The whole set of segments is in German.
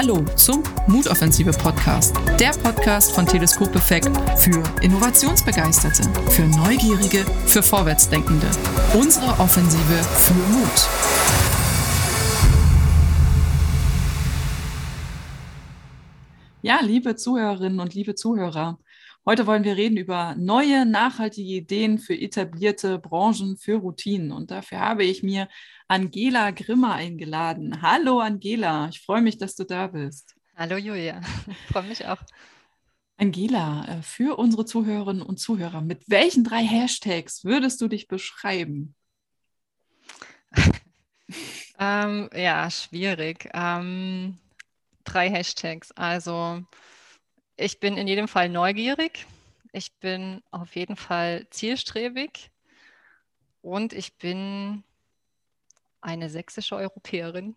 Hallo zum Mutoffensive Podcast, der Podcast von Teleskop Effekt für Innovationsbegeisterte, für Neugierige, für Vorwärtsdenkende. Unsere Offensive für Mut. Ja, liebe Zuhörerinnen und liebe Zuhörer, heute wollen wir reden über neue nachhaltige Ideen für etablierte Branchen, für Routinen. Und dafür habe ich mir Angela Grimmer eingeladen. Hallo Angela, ich freue mich, dass du da bist. Hallo Julia, ich freue mich auch. Angela, äh, für unsere Zuhörerinnen und Zuhörer, mit welchen drei Hashtags würdest du dich beschreiben? ähm, ja, schwierig. Ähm, drei Hashtags. Also, ich bin in jedem Fall neugierig. Ich bin auf jeden Fall zielstrebig. Und ich bin eine sächsische Europäerin.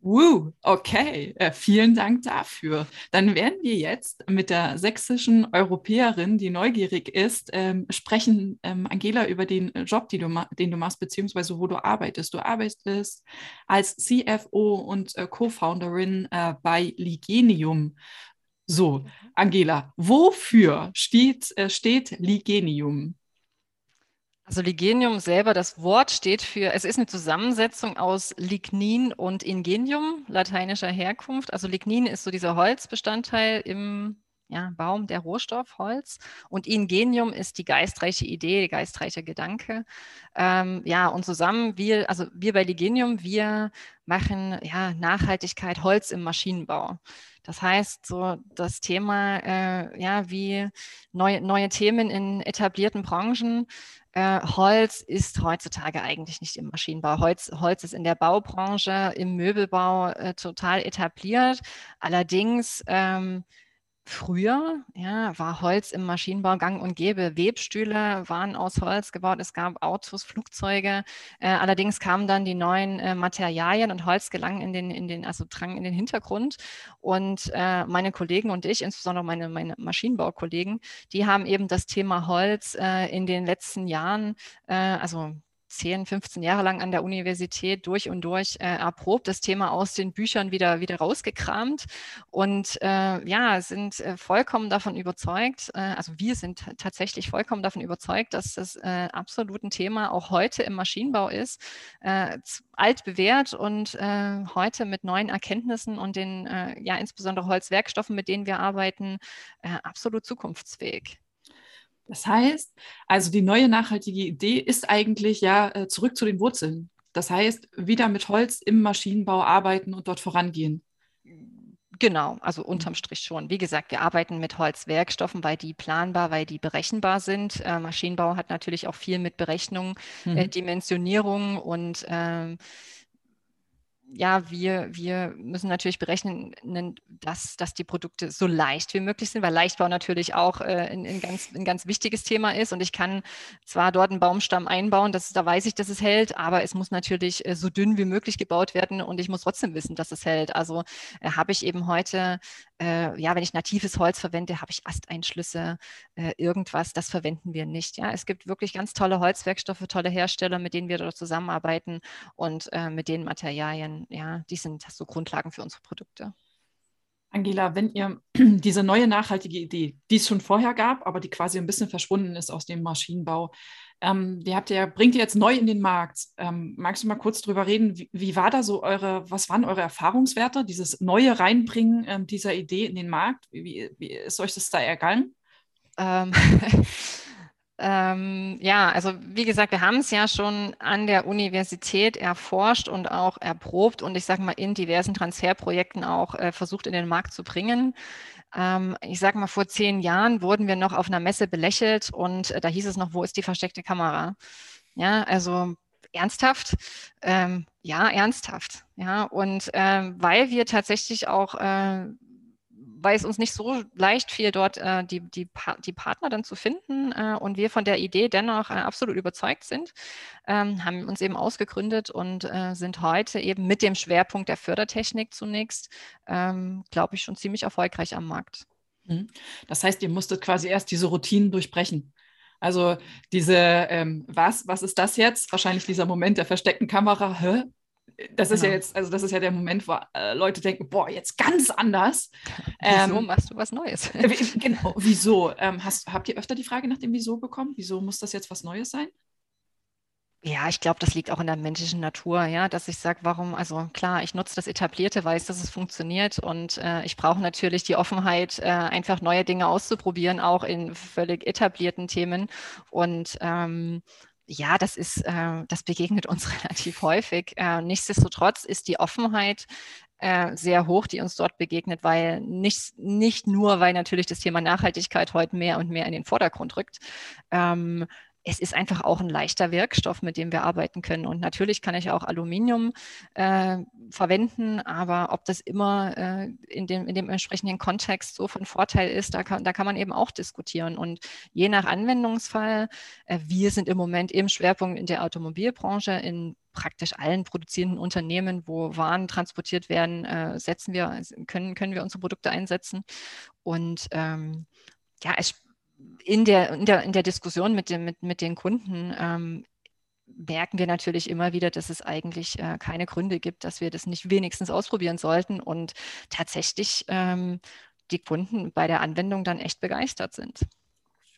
Uh, okay, äh, vielen Dank dafür. Dann werden wir jetzt mit der sächsischen Europäerin, die neugierig ist, ähm, sprechen, ähm, Angela, über den Job, du den du machst, beziehungsweise wo du arbeitest. Du arbeitest als CFO und äh, Co-Founderin äh, bei Ligenium. So, Angela, wofür steht, äh, steht Ligenium? Also Ligenium selber, das Wort steht für, es ist eine Zusammensetzung aus Lignin und Ingenium, lateinischer Herkunft. Also Lignin ist so dieser Holzbestandteil im ja, Baum, der Rohstoff, Holz. Und Ingenium ist die geistreiche Idee, der geistreiche Gedanke. Ähm, ja, und zusammen, wir, also wir bei Ligenium, wir machen ja, Nachhaltigkeit, Holz im Maschinenbau. Das heißt, so das Thema, äh, ja, wie neue, neue Themen in etablierten Branchen, äh, Holz ist heutzutage eigentlich nicht im Maschinenbau. Holz, Holz ist in der Baubranche, im Möbelbau äh, total etabliert. Allerdings ähm, Früher ja, war Holz im Maschinenbau gang und gäbe. Webstühle waren aus Holz gebaut, es gab Autos, Flugzeuge. Äh, allerdings kamen dann die neuen äh, Materialien und Holz gelang in den, in den, also drang in den Hintergrund. Und äh, meine Kollegen und ich, insbesondere meine, meine Maschinenbaukollegen, die haben eben das Thema Holz äh, in den letzten Jahren, äh, also 10, 15 Jahre lang an der Universität durch und durch äh, erprobt, das Thema aus den Büchern wieder, wieder rausgekramt und äh, ja, sind äh, vollkommen davon überzeugt, äh, also wir sind tatsächlich vollkommen davon überzeugt, dass das äh, absolut ein Thema auch heute im Maschinenbau ist, äh, alt bewährt und heute mit neuen Erkenntnissen und den ja insbesondere Holzwerkstoffen, mit denen wir arbeiten, absolut zukunftsfähig. Das heißt, also die neue nachhaltige Idee ist eigentlich ja äh, zurück zu den Wurzeln. Das heißt, wieder mit Holz im Maschinenbau arbeiten und dort vorangehen. Genau, also mhm. unterm Strich schon. Wie gesagt, wir arbeiten mit Holzwerkstoffen, weil die planbar, weil die berechenbar sind. Äh, Maschinenbau hat natürlich auch viel mit Berechnung, äh, mhm. äh, Dimensionierung und äh, ja, wir, wir müssen natürlich berechnen, dass, dass die Produkte so leicht wie möglich sind, weil Leichtbau natürlich auch äh, ein, ein, ganz, ein ganz wichtiges Thema ist. Und ich kann zwar dort einen Baumstamm einbauen, das, da weiß ich, dass es hält, aber es muss natürlich äh, so dünn wie möglich gebaut werden und ich muss trotzdem wissen, dass es hält. Also äh, habe ich eben heute äh, ja, wenn ich natives Holz verwende, habe ich Asteinschlüsse, äh, irgendwas, das verwenden wir nicht. Ja, es gibt wirklich ganz tolle Holzwerkstoffe, tolle Hersteller, mit denen wir dort zusammenarbeiten und äh, mit den Materialien, ja, die sind so Grundlagen für unsere Produkte. Angela, wenn ihr diese neue nachhaltige Idee, die es schon vorher gab, aber die quasi ein bisschen verschwunden ist aus dem Maschinenbau, ähm, die habt ihr, bringt ihr jetzt neu in den Markt. Ähm, magst du mal kurz drüber reden? Wie, wie, war da so eure, was waren eure Erfahrungswerte, dieses neue Reinbringen ähm, dieser Idee in den Markt? Wie, wie ist euch das da ergangen? Ähm, ja, also wie gesagt, wir haben es ja schon an der Universität erforscht und auch erprobt und ich sage mal in diversen Transferprojekten auch äh, versucht in den Markt zu bringen. Ähm, ich sage mal, vor zehn Jahren wurden wir noch auf einer Messe belächelt und äh, da hieß es noch, wo ist die versteckte Kamera? Ja, also ernsthaft? Ähm, ja, ernsthaft. Ja, und ähm, weil wir tatsächlich auch äh, weil es uns nicht so leicht fiel, dort äh, die, die, pa die Partner dann zu finden äh, und wir von der Idee dennoch äh, absolut überzeugt sind, ähm, haben uns eben ausgegründet und äh, sind heute eben mit dem Schwerpunkt der Fördertechnik zunächst, ähm, glaube ich, schon ziemlich erfolgreich am Markt. Mhm. Das heißt, ihr musstet quasi erst diese Routinen durchbrechen. Also diese, ähm, was, was ist das jetzt? Wahrscheinlich dieser Moment der versteckten Kamera. Hä? Das ist ja genau. jetzt, also das ist ja der Moment, wo äh, Leute denken, boah, jetzt ganz anders. Wieso ähm, machst du was Neues? genau, wieso? Ähm, hast, habt ihr öfter die Frage nach dem Wieso bekommen? Wieso muss das jetzt was Neues sein? Ja, ich glaube, das liegt auch in der menschlichen Natur, ja, dass ich sage, warum, also klar, ich nutze das Etablierte, weiß, dass es funktioniert und äh, ich brauche natürlich die Offenheit, äh, einfach neue Dinge auszuprobieren, auch in völlig etablierten Themen. Und ähm, ja, das ist, äh, das begegnet uns relativ häufig. Äh, nichtsdestotrotz ist die Offenheit äh, sehr hoch, die uns dort begegnet, weil nicht, nicht nur, weil natürlich das Thema Nachhaltigkeit heute mehr und mehr in den Vordergrund rückt, ähm, es ist einfach auch ein leichter Wirkstoff, mit dem wir arbeiten können. Und natürlich kann ich auch Aluminium äh, verwenden, aber ob das immer äh, in, dem, in dem entsprechenden Kontext so von Vorteil ist, da kann, da kann man eben auch diskutieren. Und je nach Anwendungsfall, äh, wir sind im Moment im Schwerpunkt in der Automobilbranche, in praktisch allen produzierenden Unternehmen, wo Waren transportiert werden, äh, setzen wir, können, können wir unsere Produkte einsetzen. Und ähm, ja, es in der, in der, in der Diskussion mit, dem, mit, mit den Kunden ähm, merken wir natürlich immer wieder, dass es eigentlich äh, keine Gründe gibt, dass wir das nicht wenigstens ausprobieren sollten und tatsächlich ähm, die Kunden bei der Anwendung dann echt begeistert sind.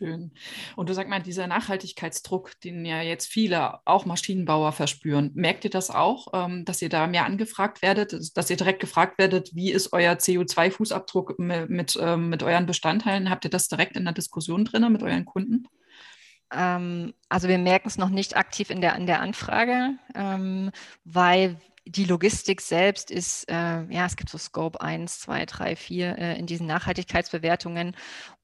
Schön. Und du sag mal, dieser Nachhaltigkeitsdruck, den ja jetzt viele, auch Maschinenbauer, verspüren, merkt ihr das auch, ähm, dass ihr da mehr angefragt werdet, dass ihr direkt gefragt werdet, wie ist euer CO2-Fußabdruck mit, mit, ähm, mit euren Bestandteilen? Habt ihr das direkt in der Diskussion drin mit euren Kunden? Ähm, also wir merken es noch nicht aktiv in der, in der Anfrage, weil die Logistik selbst ist, äh, ja, es gibt so Scope 1, 2, 3, 4 äh, in diesen Nachhaltigkeitsbewertungen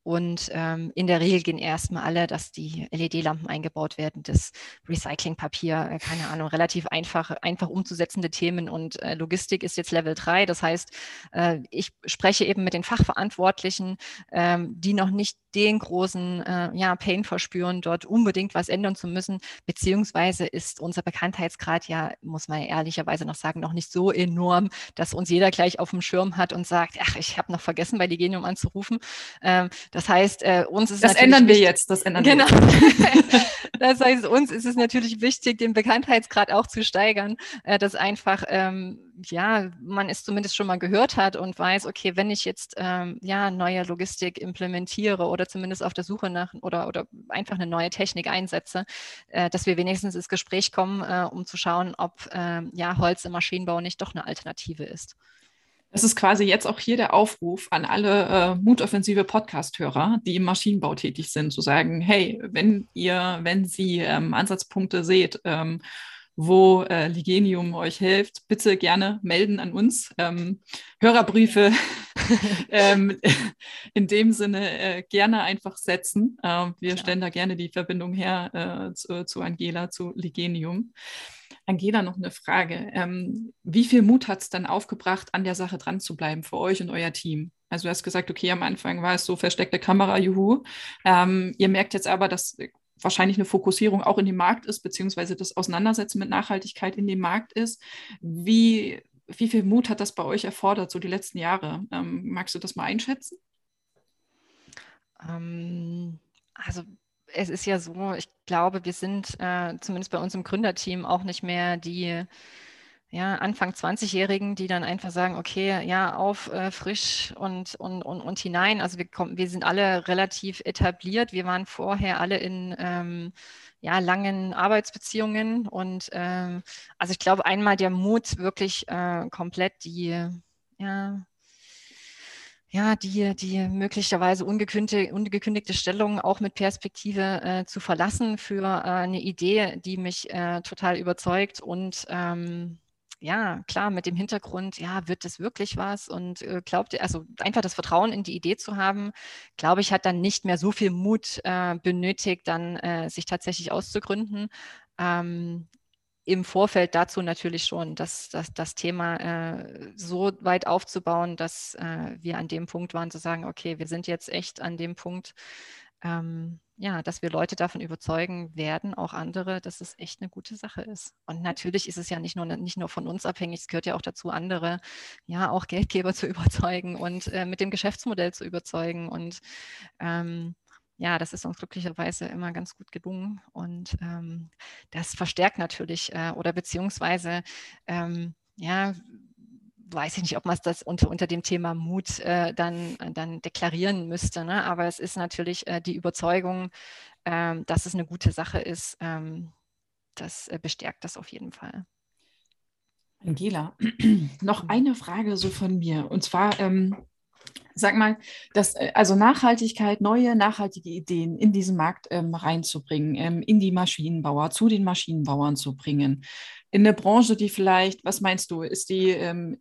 und ähm, in der Regel gehen erstmal alle, dass die LED-Lampen eingebaut werden, das Recyclingpapier, äh, keine Ahnung, relativ einfach, einfach umzusetzende Themen. Und äh, Logistik ist jetzt Level 3. Das heißt, äh, ich spreche eben mit den Fachverantwortlichen, ähm, die noch nicht den großen äh, ja, Pain verspüren, dort unbedingt was ändern zu müssen. Beziehungsweise ist unser Bekanntheitsgrad ja, muss man ehrlicherweise noch sagen, noch nicht so enorm, dass uns jeder gleich auf dem Schirm hat und sagt, ach, ich habe noch vergessen, bei Ligenium anzurufen. Ähm, das heißt, äh, uns ist das ändern wir jetzt. Das ändern genau. wir. Das heißt, uns ist es natürlich wichtig, den Bekanntheitsgrad auch zu steigern, äh, dass einfach ähm, ja man es zumindest schon mal gehört hat und weiß, okay, wenn ich jetzt ähm, ja neue Logistik implementiere oder zumindest auf der Suche nach oder oder einfach eine neue Technik einsetze, äh, dass wir wenigstens ins Gespräch kommen, äh, um zu schauen, ob äh, ja Holz im Maschinenbau nicht doch eine Alternative ist. Das ist quasi jetzt auch hier der Aufruf an alle äh, mutoffensive Podcast-Hörer, die im Maschinenbau tätig sind, zu sagen, hey, wenn ihr, wenn Sie ähm, Ansatzpunkte seht, ähm, wo äh, Ligenium euch hilft, bitte gerne melden an uns. Ähm, Hörerbriefe ähm, in dem Sinne äh, gerne einfach setzen. Äh, wir Klar. stellen da gerne die Verbindung her äh, zu, zu, Angela, zu Ligenium. Angela, noch eine Frage. Ähm, wie viel Mut hat es dann aufgebracht, an der Sache dran zu bleiben für euch und euer Team? Also du hast gesagt, okay, am Anfang war es so versteckte Kamera, juhu. Ähm, ihr merkt jetzt aber, dass wahrscheinlich eine Fokussierung auch in dem Markt ist, beziehungsweise das Auseinandersetzen mit Nachhaltigkeit in dem Markt ist. Wie, wie viel Mut hat das bei euch erfordert, so die letzten Jahre? Ähm, magst du das mal einschätzen? Ähm, also es ist ja so, ich glaube, wir sind äh, zumindest bei uns im Gründerteam auch nicht mehr die ja, Anfang 20-Jährigen, die dann einfach sagen, okay, ja, auf, äh, frisch und, und, und, und hinein. Also wir, kommen, wir sind alle relativ etabliert. Wir waren vorher alle in ähm, ja, langen Arbeitsbeziehungen. Und ähm, also ich glaube, einmal der Mut, wirklich äh, komplett die, ja, ja, die, die möglicherweise ungekündigte, ungekündigte Stellung auch mit Perspektive äh, zu verlassen für äh, eine Idee, die mich äh, total überzeugt und ähm, ja, klar, mit dem Hintergrund, ja, wird das wirklich was? Und äh, glaubt also einfach das Vertrauen in die Idee zu haben, glaube ich, hat dann nicht mehr so viel Mut äh, benötigt, dann äh, sich tatsächlich auszugründen. Ähm, im Vorfeld dazu natürlich schon, dass, dass das Thema äh, so weit aufzubauen, dass äh, wir an dem Punkt waren, zu sagen, okay, wir sind jetzt echt an dem Punkt, ähm, ja, dass wir Leute davon überzeugen werden, auch andere, dass es echt eine gute Sache ist. Und natürlich ist es ja nicht nur, nicht nur von uns abhängig, es gehört ja auch dazu, andere, ja, auch Geldgeber zu überzeugen und äh, mit dem Geschäftsmodell zu überzeugen und ähm, ja, das ist uns glücklicherweise immer ganz gut gelungen und ähm, das verstärkt natürlich äh, oder beziehungsweise ähm, ja, weiß ich nicht, ob man das unter, unter dem Thema Mut äh, dann, dann deklarieren müsste. Ne? Aber es ist natürlich äh, die Überzeugung, ähm, dass es eine gute Sache ist. Ähm, das äh, bestärkt das auf jeden Fall. Angela, noch mhm. eine Frage so von mir. Und zwar, ähm, sag mal, dass, äh, also Nachhaltigkeit, neue nachhaltige Ideen in diesen Markt ähm, reinzubringen, ähm, in die Maschinenbauer, zu den Maschinenbauern zu bringen. In eine Branche, die vielleicht, was meinst du, ist die ähm,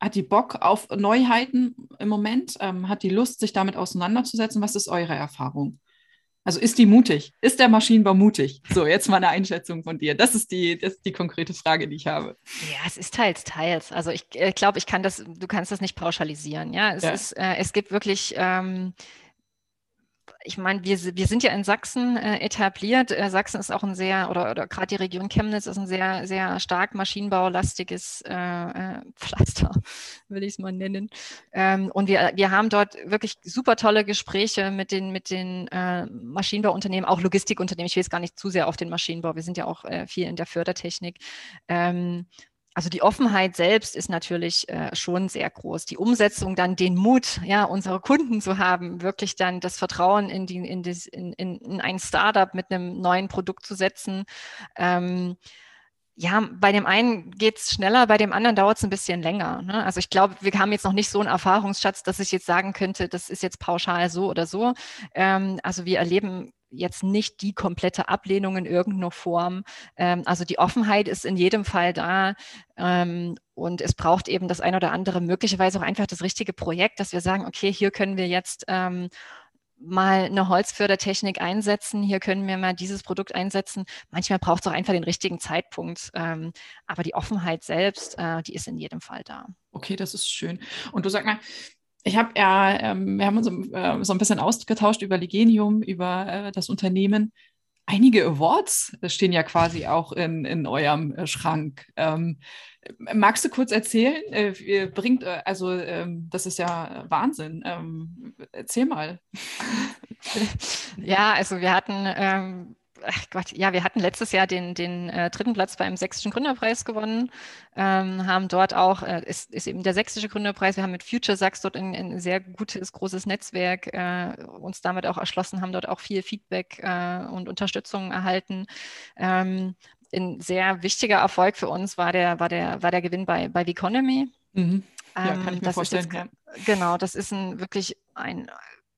hat die Bock auf Neuheiten im Moment? Ähm, hat die Lust, sich damit auseinanderzusetzen? Was ist eure Erfahrung? Also ist die mutig? Ist der Maschinenbau mutig? So, jetzt mal eine Einschätzung von dir. Das ist die, das ist die konkrete Frage, die ich habe. Ja, es ist teils, teils. Also ich äh, glaube, ich kann das, du kannst das nicht pauschalisieren. Ja, es, ja. Ist, äh, es gibt wirklich ähm, ich meine, wir, wir sind ja in Sachsen äh, etabliert. Äh, Sachsen ist auch ein sehr, oder, oder gerade die Region Chemnitz ist ein sehr, sehr stark maschinenbaulastiges äh, äh Pflaster, will ich es mal nennen. Ähm, und wir, wir haben dort wirklich super tolle Gespräche mit den, mit den äh, Maschinenbauunternehmen, auch Logistikunternehmen. Ich will jetzt gar nicht zu sehr auf den Maschinenbau. Wir sind ja auch äh, viel in der Fördertechnik. Ähm, also die Offenheit selbst ist natürlich äh, schon sehr groß. Die Umsetzung dann den Mut, ja, unsere Kunden zu haben, wirklich dann das Vertrauen in, die, in, das, in, in, in ein Startup mit einem neuen Produkt zu setzen. Ähm, ja, bei dem einen geht es schneller, bei dem anderen dauert es ein bisschen länger. Ne? Also ich glaube, wir haben jetzt noch nicht so einen Erfahrungsschatz, dass ich jetzt sagen könnte, das ist jetzt pauschal so oder so. Ähm, also wir erleben jetzt nicht die komplette Ablehnung in irgendeiner Form. Ähm, also die Offenheit ist in jedem Fall da. Ähm, und es braucht eben das ein oder andere, möglicherweise auch einfach das richtige Projekt, dass wir sagen, okay, hier können wir jetzt ähm, mal eine Holzfördertechnik einsetzen, hier können wir mal dieses Produkt einsetzen. Manchmal braucht es auch einfach den richtigen Zeitpunkt. Ähm, aber die Offenheit selbst, äh, die ist in jedem Fall da. Okay, das ist schön. Und du sag mal, ich habe ja, ähm, wir haben uns äh, so ein bisschen ausgetauscht über Ligenium, über äh, das Unternehmen. Einige Awards stehen ja quasi auch in, in eurem äh, Schrank. Ähm, magst du kurz erzählen? Äh, bringt, äh, also ähm, das ist ja Wahnsinn. Ähm, erzähl mal. Ja, also wir hatten ähm, ach Gott, ja, wir hatten letztes Jahr den, den äh, dritten Platz beim Sächsischen Gründerpreis gewonnen, ähm, haben dort auch, äh, ist, ist eben der Sächsische Gründerpreis, wir haben mit Future Sachs dort ein, ein sehr gutes, großes Netzwerk äh, uns damit auch erschlossen, haben dort auch viel Feedback äh, und Unterstützung erhalten. Ähm, ein sehr wichtiger Erfolg für uns war der, war der, war der Gewinn bei, bei Economy. Mhm. Ja, kann ich mir ähm, vorstellen. Jetzt, genau, das ist ein wirklich ein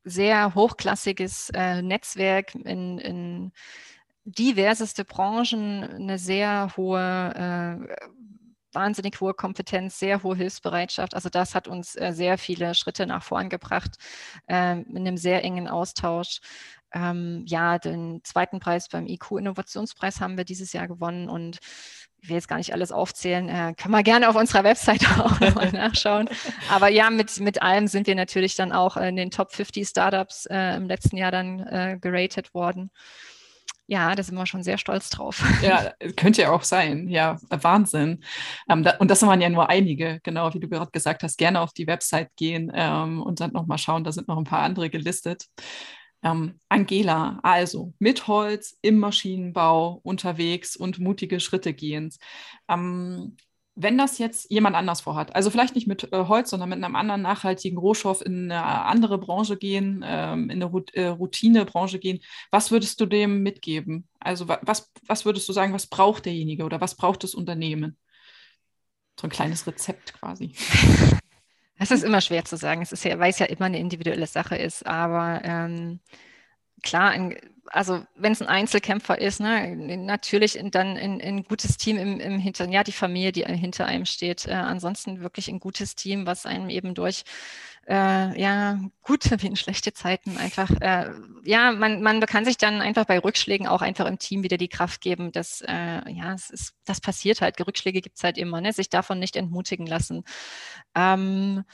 sehr hochklassiges äh, Netzwerk in, in diverseste Branchen, eine sehr hohe, äh, wahnsinnig hohe Kompetenz, sehr hohe Hilfsbereitschaft. Also das hat uns äh, sehr viele Schritte nach vorn gebracht, äh, in einem sehr engen Austausch. Ähm, ja, den zweiten Preis beim IQ-Innovationspreis haben wir dieses Jahr gewonnen und ich will jetzt gar nicht alles aufzählen, äh, kann man gerne auf unserer Webseite auch nochmal nachschauen. Aber ja, mit, mit allem sind wir natürlich dann auch in den Top 50 Startups äh, im letzten Jahr dann äh, geratet worden. Ja, da sind wir schon sehr stolz drauf. Ja, könnte ja auch sein. Ja, Wahnsinn. Ähm, da, und das waren ja nur einige, genau wie du gerade gesagt hast. Gerne auf die Website gehen ähm, und dann nochmal schauen. Da sind noch ein paar andere gelistet. Ähm, Angela, also mit Holz im Maschinenbau unterwegs und mutige Schritte gehend. Ähm, wenn das jetzt jemand anders vorhat, also vielleicht nicht mit äh, Holz, sondern mit einem anderen nachhaltigen Rohstoff in eine andere Branche gehen, ähm, in eine äh, Routinebranche gehen, was würdest du dem mitgeben? Also was, was würdest du sagen, was braucht derjenige oder was braucht das Unternehmen? So ein kleines Rezept quasi. Es ist immer schwer zu sagen. Es ist ja, weil es ja immer eine individuelle Sache ist. Aber ähm, klar, ein, also wenn es ein Einzelkämpfer ist, ne, natürlich dann ein, ein gutes Team im, im Hintern, ja, die Familie, die hinter einem steht. Äh, ansonsten wirklich ein gutes Team, was einem eben durch äh, ja, gute wie in schlechte Zeiten einfach, äh, ja, man, man kann sich dann einfach bei Rückschlägen auch einfach im Team wieder die Kraft geben, dass, äh, ja, es ist, das passiert halt, Rückschläge gibt es halt immer, ne? sich davon nicht entmutigen lassen. Ähm,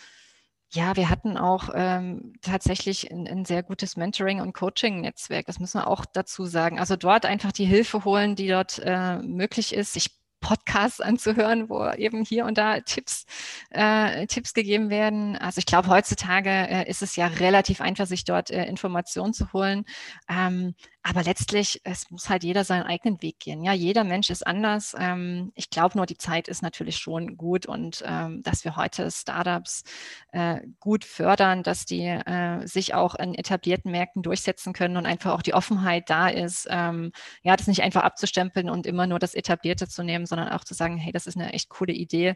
ja, wir hatten auch ähm, tatsächlich ein, ein, sehr gutes Mentoring- und Coaching-Netzwerk. Das müssen wir auch dazu sagen. Also dort einfach die Hilfe holen, die dort äh, möglich ist. Ich Podcasts anzuhören, wo eben hier und da Tipps, äh, Tipps gegeben werden. Also ich glaube, heutzutage äh, ist es ja relativ einfach, sich dort äh, Informationen zu holen. Ähm, aber letztlich, es muss halt jeder seinen eigenen Weg gehen. Ja, jeder Mensch ist anders. Ähm, ich glaube nur, die Zeit ist natürlich schon gut und ähm, dass wir heute Startups äh, gut fördern, dass die äh, sich auch in etablierten Märkten durchsetzen können und einfach auch die Offenheit da ist, ähm, ja, das nicht einfach abzustempeln und immer nur das Etablierte zu nehmen, sondern auch zu sagen, hey, das ist eine echt coole Idee.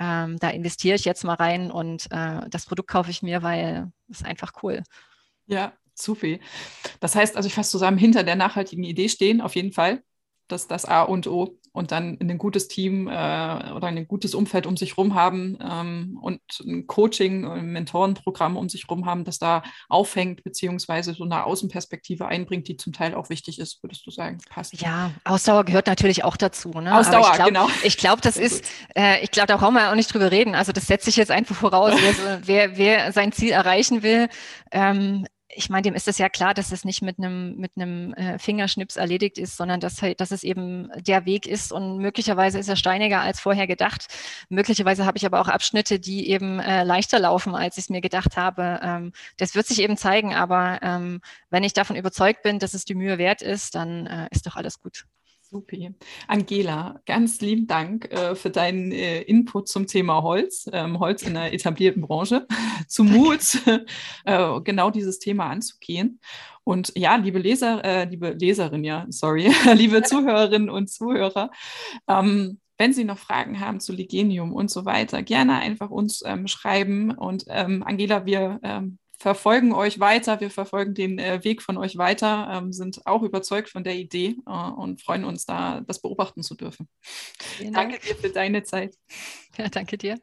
Ähm, da investiere ich jetzt mal rein und äh, das Produkt kaufe ich mir, weil es einfach cool. Ja, zu viel. Das heißt also, ich fasse zusammen, hinter der nachhaltigen Idee stehen, auf jeden Fall. Das das A und O. Und dann ein gutes Team äh, oder ein gutes Umfeld um sich herum haben ähm, und ein Coaching, ein Mentorenprogramm um sich herum haben, das da aufhängt, beziehungsweise so eine Außenperspektive einbringt, die zum Teil auch wichtig ist, würdest du sagen? Passt. Ja, Ausdauer gehört natürlich auch dazu. Ne? Ausdauer, ich glaub, genau. Ich glaube, das ist, äh, ich glaube, da brauchen wir auch nicht drüber reden. Also das setze ich jetzt einfach voraus. Wer, wer sein Ziel erreichen will, ähm, ich meine, dem ist es ja klar, dass es nicht mit einem mit einem äh, Fingerschnips erledigt ist, sondern dass halt, dass es eben der Weg ist und möglicherweise ist er steiniger als vorher gedacht. Möglicherweise habe ich aber auch Abschnitte, die eben äh, leichter laufen, als ich es mir gedacht habe. Ähm, das wird sich eben zeigen, aber ähm, wenn ich davon überzeugt bin, dass es die Mühe wert ist, dann äh, ist doch alles gut. Supi. Angela, ganz lieben Dank äh, für deinen äh, Input zum Thema Holz, ähm, Holz in der etablierten Branche, zum Mut, äh, genau dieses Thema anzugehen. Und ja, liebe Leser, äh, liebe Leserin, ja, sorry, liebe Zuhörerinnen und Zuhörer, ähm, wenn Sie noch Fragen haben zu Ligenium und so weiter, gerne einfach uns ähm, schreiben. Und ähm, Angela, wir ähm, verfolgen euch weiter, wir verfolgen den äh, Weg von euch weiter, ähm, sind auch überzeugt von der Idee äh, und freuen uns da, das beobachten zu dürfen. Vielen danke Dank. dir für deine Zeit. Ja, danke dir.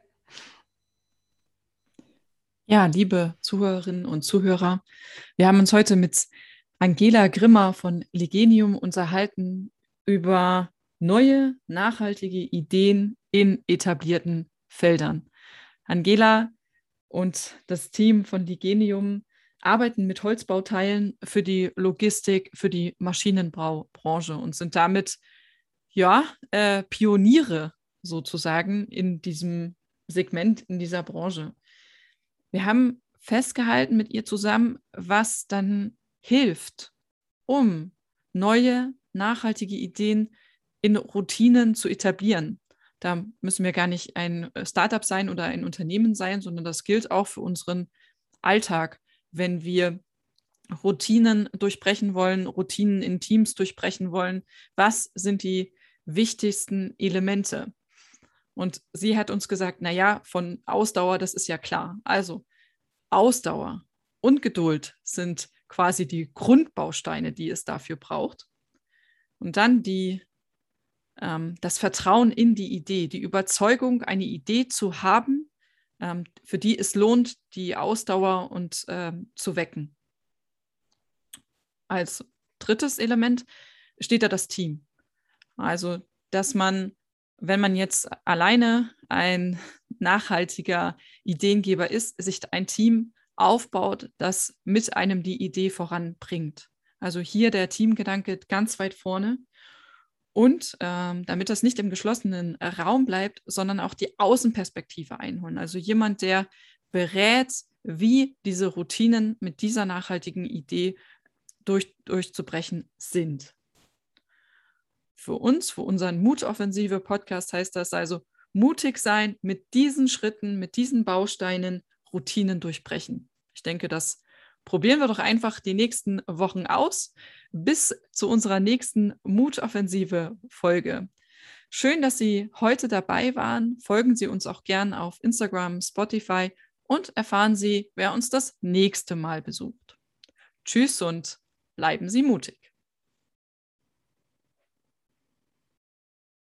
Ja, liebe Zuhörerinnen und Zuhörer, wir haben uns heute mit Angela Grimmer von Legenium unterhalten über neue, nachhaltige Ideen in etablierten Feldern. Angela und das Team von Ligenium arbeiten mit Holzbauteilen für die Logistik, für die Maschinenbaubranche und sind damit ja äh, Pioniere sozusagen in diesem Segment, in dieser Branche. Wir haben festgehalten mit ihr zusammen, was dann hilft, um neue, nachhaltige Ideen in Routinen zu etablieren. Da müssen wir gar nicht ein äh, Startup sein oder ein Unternehmen sein, sondern das gilt auch für unseren Alltag, wenn wir Routinen durchbrechen wollen, Routinen in Teams durchbrechen wollen. Was sind die wichtigsten Elemente? Und sie hat uns gesagt, naja, von Ausdauer, das ist ja klar. Also Ausdauer und Geduld sind quasi die Grundbausteine, die es dafür braucht. Und dann die das Vertrauen in die Idee, die Überzeugung, eine Idee zu haben, ähm, für die es lohnt, die Ausdauer und ähm, zu wecken. Als drittes Element steht da das Team. Also, dass man, wenn man jetzt alleine ein nachhaltiger Ideengeber ist, sich ein Team aufbaut, das mit einem die Idee voranbringt. Also hier der Teamgedanke ganz weit vorne. Und ähm, damit das nicht im geschlossenen Raum bleibt, sondern auch die Außenperspektive einholen. Also jemand, der berät, wie diese Routinen mit dieser nachhaltigen Idee durch, durchzubrechen sind. Für uns, für unseren Mutoffensive Podcast heißt das also mutig sein, mit diesen Schritten, mit diesen Bausteinen Routinen durchbrechen. Ich denke, das probieren wir doch einfach die nächsten Wochen aus bis zu unserer nächsten Mutoffensive Folge. Schön, dass Sie heute dabei waren. Folgen Sie uns auch gern auf Instagram, Spotify und erfahren Sie, wer uns das nächste Mal besucht. Tschüss und bleiben Sie mutig.